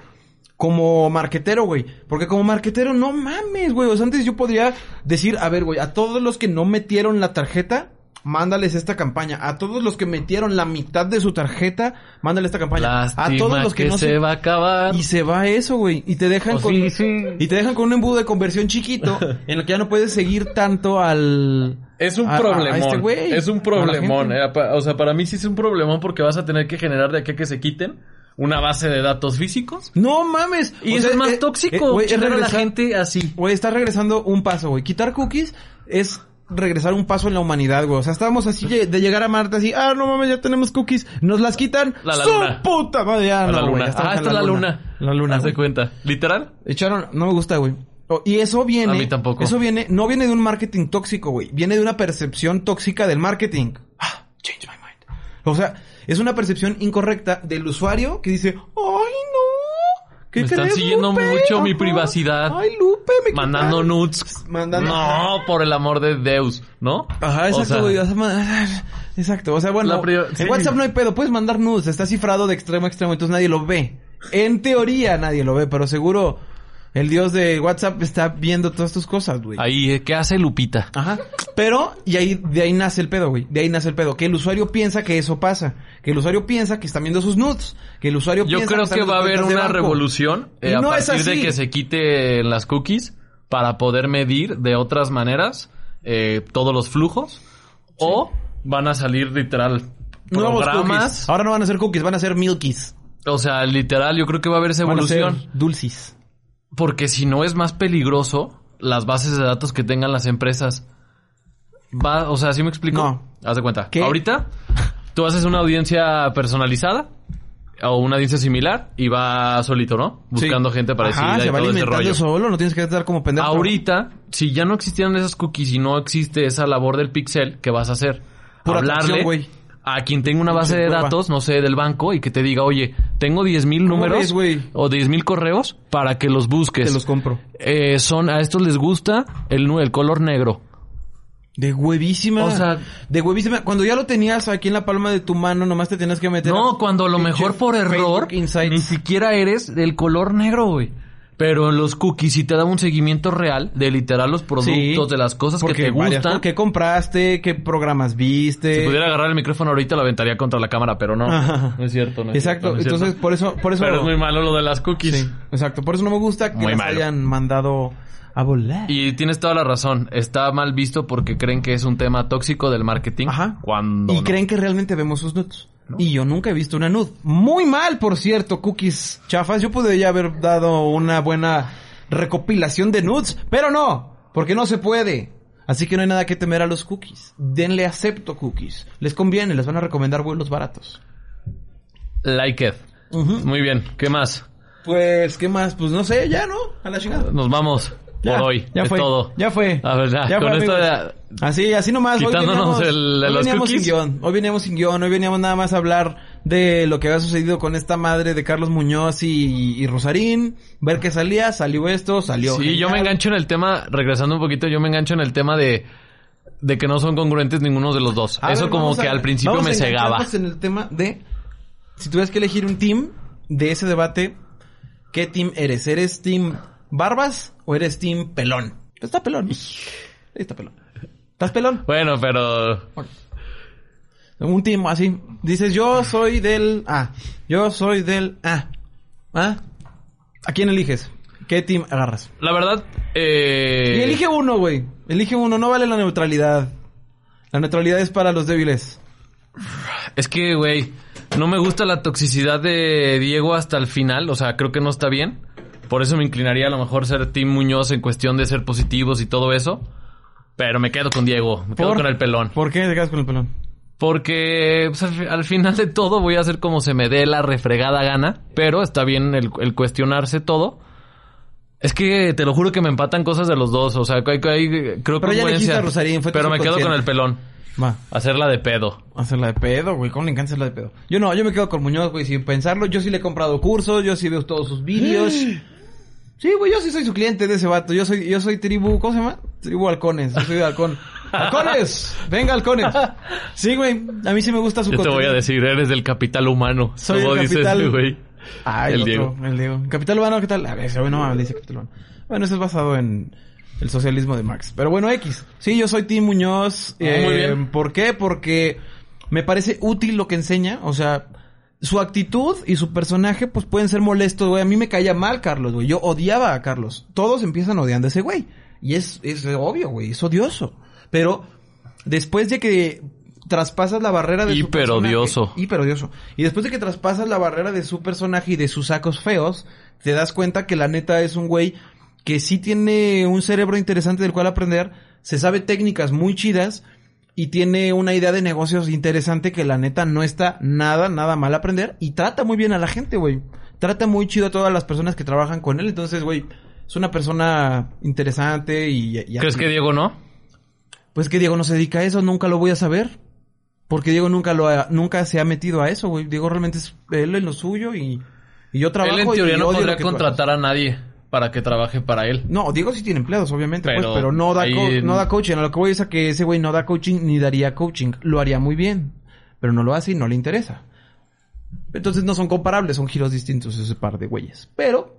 como marquetero, güey. Porque como marquetero, no mames, güey. O sea, antes yo podría decir, a ver, güey, a todos los que no metieron la tarjeta, mándales esta campaña. A todos los que metieron la mitad de su tarjeta, mándale esta campaña. Lástima a todos los que, no se va a acabar. Y se va eso, güey. Y te dejan O con... sí, sí. Y te dejan con un embudo de conversión chiquito, en el que ya no puedes seguir tanto al... Es un a- a- a problemón. este güey, es un problemón. eh, O sea, para mí sí es un problemón porque vas a tener que generar de aquí a que se quiten una base de datos físicos. No mames. Y O eso sea, es más eh, tóxico. eh, güey, es chingar a la gente así. Güey, está regresando un paso, güey. Quitar cookies es regresar un paso en la humanidad, güey. O sea, estábamos así de llegar a Marte así, ah, no mames, ya tenemos cookies. Nos las quitan. La- la ¡Su luna. puta madre! Ya, A la no, güey, luna. ya estamos Ah, en esta es la luna. La luna. Haz cuenta. ¿Literal? Echaron, no me gusta, güey. Oh, y eso viene. A mí tampoco. Eso viene, no viene de un marketing tóxico, güey. Viene de una percepción tóxica del marketing. Ah, change my mind. O sea, es una percepción incorrecta del usuario que dice, ay, no. ¿Qué Me están crees, siguiendo Lupe? mucho mi privacidad. Ay, Lupe, me Mandando quitaron". nudes. Mandando- No, por el amor de Deus, ¿no? Ajá, exacto, güey. O sea, exacto. O sea, bueno, en sí. WhatsApp no hay pedo. Puedes mandar nudes. Está cifrado de extremo a extremo. Entonces nadie lo ve. En teoría nadie lo ve, pero seguro el dios de WhatsApp está viendo todas tus cosas, güey. Ahí, ¿eh? ¿qué hace Lupita? Ajá. Pero, y ahí, de ahí nace el pedo, güey. De ahí nace el pedo. Que el usuario piensa que eso pasa. Que el usuario piensa que están viendo sus nudes. Que el usuario Yo piensa creo que viendo va a haber una revolución eh, a partir de que se quite las cookies para poder medir de otras maneras eh, todos los flujos. O van a salir literal Nuevos programas. cookies. Ahora no van a ser cookies, van a ser milkies. O sea, literal, yo creo que va a haber esa Van a ser evolución. Porque si no es más peligroso las bases de datos que tengan las empresas. Va, o sea, ¿sí me explico? No. Haz de cuenta. ¿Qué? Ahorita tú haces una audiencia personalizada o una audiencia similar y va solito, ¿no? Buscando Sí. gente parecida Ajá, y se va todo ese rollo. solo, no tienes que estar como pendejo. Ahorita, si ya no existieran esas cookies y no existe esa labor del pixel, ¿qué vas a hacer? Pura Hablarle güey. A quien tenga una base de datos, no sé, del banco y que te diga, oye, tengo 10 mil ¿Cómo números ves, o 10 mil correos para que los busques. Te los compro. Eh, son, a estos les gusta el, el color negro. De huevísima. O sea- de huevísima. Cuando ya lo tenías aquí en la palma de tu mano, nomás te tenías que meter. No, a- cuando a lo mejor por error ni siquiera eres del color negro, güey. Pero en los cookies sí te da un seguimiento real de literal los productos, Sí, de las cosas que te varias gustan. ¿Qué compraste? ¿Qué programas viste? Si pudiera agarrar el micrófono ahorita lo aventaría contra la cámara, pero no. Ajá. No es cierto, no es Exacto. cierto, no es Entonces, cierto. por eso, por eso. Pero es muy malo lo de las cookies. Sí, exacto. Por eso no me gusta que Muy las malo. hayan mandado a volar. Y tienes toda la razón. Está mal visto porque creen que es un tema tóxico del marketing. Ajá. Cuando Y no. creen que realmente vemos sus Y yo nunca he visto una nude. Muy mal, por cierto, cookies chafas. Yo pude ya haber dado una buena recopilación de nudes, pero no, porque no se puede. Así que no hay nada que temer a los cookies. Denle acepto cookies. Les conviene, les van a recomendar vuelos baratos. Like it. Muy bien. ¿Qué más? Pues, ¿qué más? Pues no sé, ya, ¿no? A la chingada. Nos vamos Ya, por hoy. Ya es fue. todo. Ya fue. A ver, ya, Ya con fue, esto amigos. ya- Así, así nomás. Hoy Quitándonos veníamos, el de hoy los veníamos sin guion. Hoy veníamos sin guion. Hoy veníamos nada más a hablar de lo que había sucedido con esta madre de Carlos Muñoz y, y Rosarín. Ver qué salía. Salió esto, salió. Sí, yo me engancho en el tema, regresando un poquito, yo me engancho en el tema de, de que no son congruentes ninguno de los dos. A Eso ver, como que al principio vamos me a cegaba. en el tema de si tuvieras que elegir un team de ese debate, ¿qué team eres? ¿Eres team barbas o eres team pelón? Está pelón. Está pelón. ¿Estás pelón? Bueno, pero Un team así. Dices, yo soy del A. Yo soy del A. ¿Ah? ¿A quién eliges? ¿Qué team agarras? la verdad, eh, Y elige uno, güey. Elige uno. No vale la neutralidad. La neutralidad es para los débiles. es que, güey, no me gusta la toxicidad de Diego hasta el final, o sea, creo que no está bien. Por eso me inclinaría a lo mejor ser Team Muñoz en cuestión de ser positivos y todo eso. Pero me quedo con Diego, me quedo ¿Por? con el pelón. ¿Por qué te quedas con el pelón? Porque pues, al, fi- al final de todo voy a hacer como se me dé la refregada gana. Pero está bien el, el cuestionarse todo. Es que te lo juro que me empatan cosas de los dos. O sea, hay, hay- creo Pero elegiste a Rosarín, fue Pero me quedo con el pelón. Va. Hacerla de pedo. Hacerla de pedo, güey. ¿Cómo le encanta hacerla de pedo? Yo no, yo me quedo con Muñoz, güey, sin pensarlo. Yo sí le he comprado cursos, yo sí veo todos sus vídeos. Sí, güey, yo sí soy su cliente de ese vato. Yo soy, yo soy tribu, ¿cómo se llama? Tribu halcones. Yo soy de halcón. ¡Halcones! ¡Venga, halcones! Sí, güey. A mí sí me gusta su Yo te voy a decir, eres del capital humano. Soy del capital- güey. Ay, el el Diego. El Diego. Capital Humano, ¿qué tal? A ver, ese güey no mames, dice Capital Humano. Bueno, eso es basado en el socialismo de Marx. Pero bueno, X. Sí, yo soy Tim Muñoz. Ah, muy bien. ¿Por qué? Porque me parece útil lo que enseña. O sea, su actitud y su personaje, pues pueden ser molestos, güey. A mí me caía mal Carlos, güey. Yo odiaba a Carlos. Todos empiezan odiando a ese güey. Y es, es obvio, güey. Es odioso. Pero después de que traspasas la barrera de su Hiper personaje- odioso. Hiper odioso. Y después de que traspasas la barrera de su personaje y de sus sacos feos, te das cuenta que la neta es un güey que sí tiene un cerebro interesante del cual aprender, se sabe técnicas muy chidas y tiene una idea de negocios interesante que la neta no está nada, nada mal aprender y trata muy bien a la gente, güey. Trata muy chido a todas las personas que trabajan con él, entonces, güey, es una persona interesante y... y ¿Crees que Diego no? Pues que Diego no se dedica a eso, nunca lo voy a saber. Porque Diego nunca lo ha- nunca se ha metido a eso, güey. Diego realmente es él en lo suyo y, y yo trabajo Él en teoría y no podría contratar a nadie para que trabaje para él. No, Diego sí tiene empleados, obviamente, Pero pues, pero no da, ahí no da coaching. A lo que voy es a que ese güey no da coaching ni daría coaching. Lo haría muy bien, pero no lo hace y no le interesa. Entonces no son comparables, son giros distintos ese par de güeyes. Pero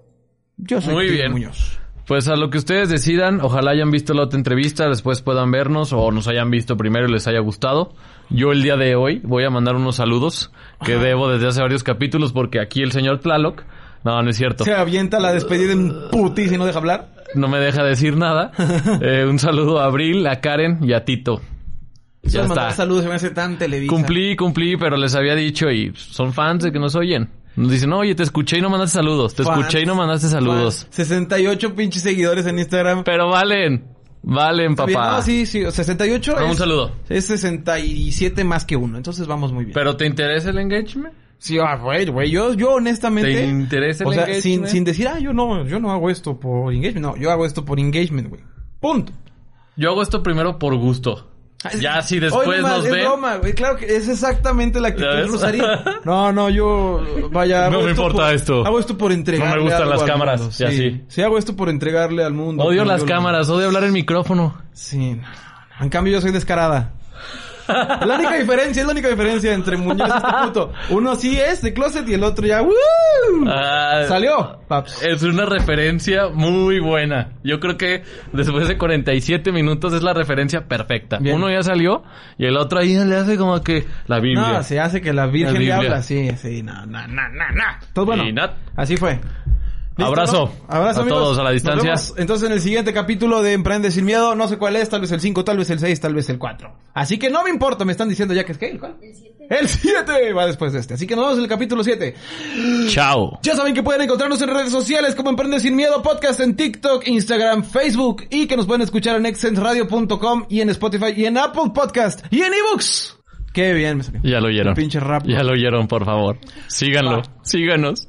yo soy Muy bien. Muñoz. Pues a lo que ustedes decidan, ojalá hayan visto la otra entrevista, después puedan vernos o nos hayan visto primero y les haya gustado. Yo el día de hoy voy a mandar unos saludos que debo desde hace varios capítulos porque aquí el señor Tlaloc, no, no es cierto, Se avienta la despedida en putis y no deja hablar. no me deja decir nada. Eh, un saludo a Abril, a Karen y a Tito. Ya Solo está. Saludos, se me hace tan televisa. Cumplí, cumplí, pero les había dicho y son fans de que nos oyen. Nos dicen, oye, te escuché y no mandaste saludos. Te Fans, escuché y no mandaste saludos. fans. 68 pinches seguidores en Instagram. Pero valen. Valen, papá. No, sí, sí. 68 Ah, es, un saludo. es 67 más que uno. Entonces vamos muy bien. ¿Pero te interesa el engagement? Sí, ah, güey, güey. Yo, yo honestamente... ¿Te interesa el O sea, sin, sin decir, ah, yo no, yo no hago esto por engagement. No, yo hago esto por engagement, güey. Punto. Yo hago esto primero por gusto. Ya si después Oye, nos es ven... broma, güey. Claro que es exactamente la actitud. Rosarín. No, no, yo... Vaya, No me esto importa por- esto. Hago esto por entregarle No me gustan las cámaras, mundo. y así. Sí, sí, hago esto por entregarle al mundo. Odio las cámaras, odio hablar en micrófono. Sí. En cambio yo soy descarada. La única diferencia, es la única diferencia entre Muñoz y este puto. Uno sí es de closet y el otro ya... ¡Woo! Ah, Salió, paps. Es una referencia muy buena. Yo creo que después de 47 minutos es la referencia perfecta. Bien. Uno ya salió y el otro ahí le hace como que la Biblia. No, se hace que la Virgen La le habla. Sí, sí, no, no, no, no, no. Entonces, bueno, así fue. ¿Listo, Abrazo. no? Abrazo, A amigos. todos a la Nos distancia. vemos entonces en el siguiente capítulo de Emprende sin miedo. No sé cuál es, tal vez el 5, tal vez el 6, tal vez el 4. Así que no me importa, me están diciendo ya que es que el cuál? El 7 va después de este. Así que nos vemos en el capítulo 7. Chao. Ya saben que pueden encontrarnos en redes sociales como Emprende Sin Miedo Podcast en TikTok, Instagram, Facebook y que nos pueden escuchar en excentradio.com y en Spotify y en Apple Podcast y en ebooks. Qué bien me salió. Ya lo oyeron. Un pinche rap. Ya lo oyeron, por favor. Síganlo. Va. Síganos.